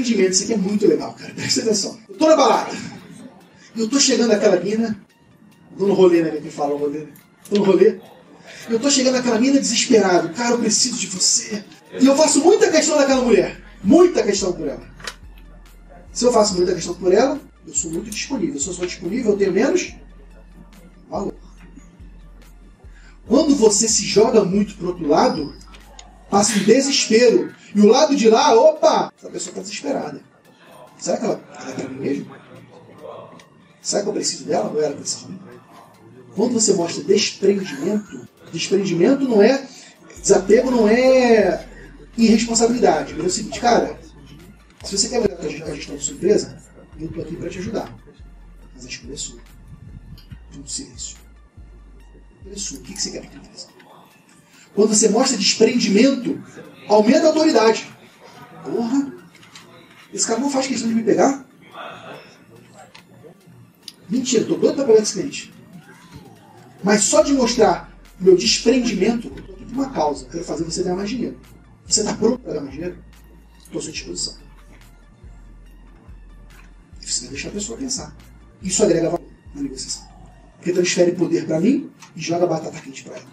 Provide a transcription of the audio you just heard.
desprendimento. Isso aqui é muito legal, cara. Presta atenção. Eu tô na balada. Eu tô chegando naquela mina. Tô no rolê, né? Quem fala o rolê, né? Tô no rolê. Eu tô chegando naquela mina desesperado. Cara, eu preciso de você. E eu faço muita questão daquela mulher. Muita questão por ela. Se eu faço muita questão por ela, eu sou muito disponível. Se eu sou disponível, eu tenho menos valor. Quando você se joga muito pro outro lado, passa um desespero. E o lado de lá, opa, essa pessoa está desesperada. Será que ela, é para mim mesmo? Será que eu preciso dela ela precisa de mim? Quando você mostra desprendimento, desprendimento não é. Desapego não é irresponsabilidade. É o seguinte, cara, se você quer melhorar a gestão da sua empresa, eu estou aqui para te ajudar. Mas a escolha é sua. Tudo silêncio. Escolha é sua. O que você quer para a empresa? Quando você mostra desprendimento, aumenta a autoridade. Porra! Esse cara não faz questão de me pegar? Mentira, estou doido para pegar esse cliente. Mas só de mostrar meu desprendimento, eu estou aqui por uma causa. Quero fazer você ganhar mais dinheiro. Você está pronto para ganhar mais dinheiro? Estou à sua disposição. E você vai deixar a pessoa pensar. Isso agrega valor na negociação. Porque transfere poder para mim e joga batata quente para ela.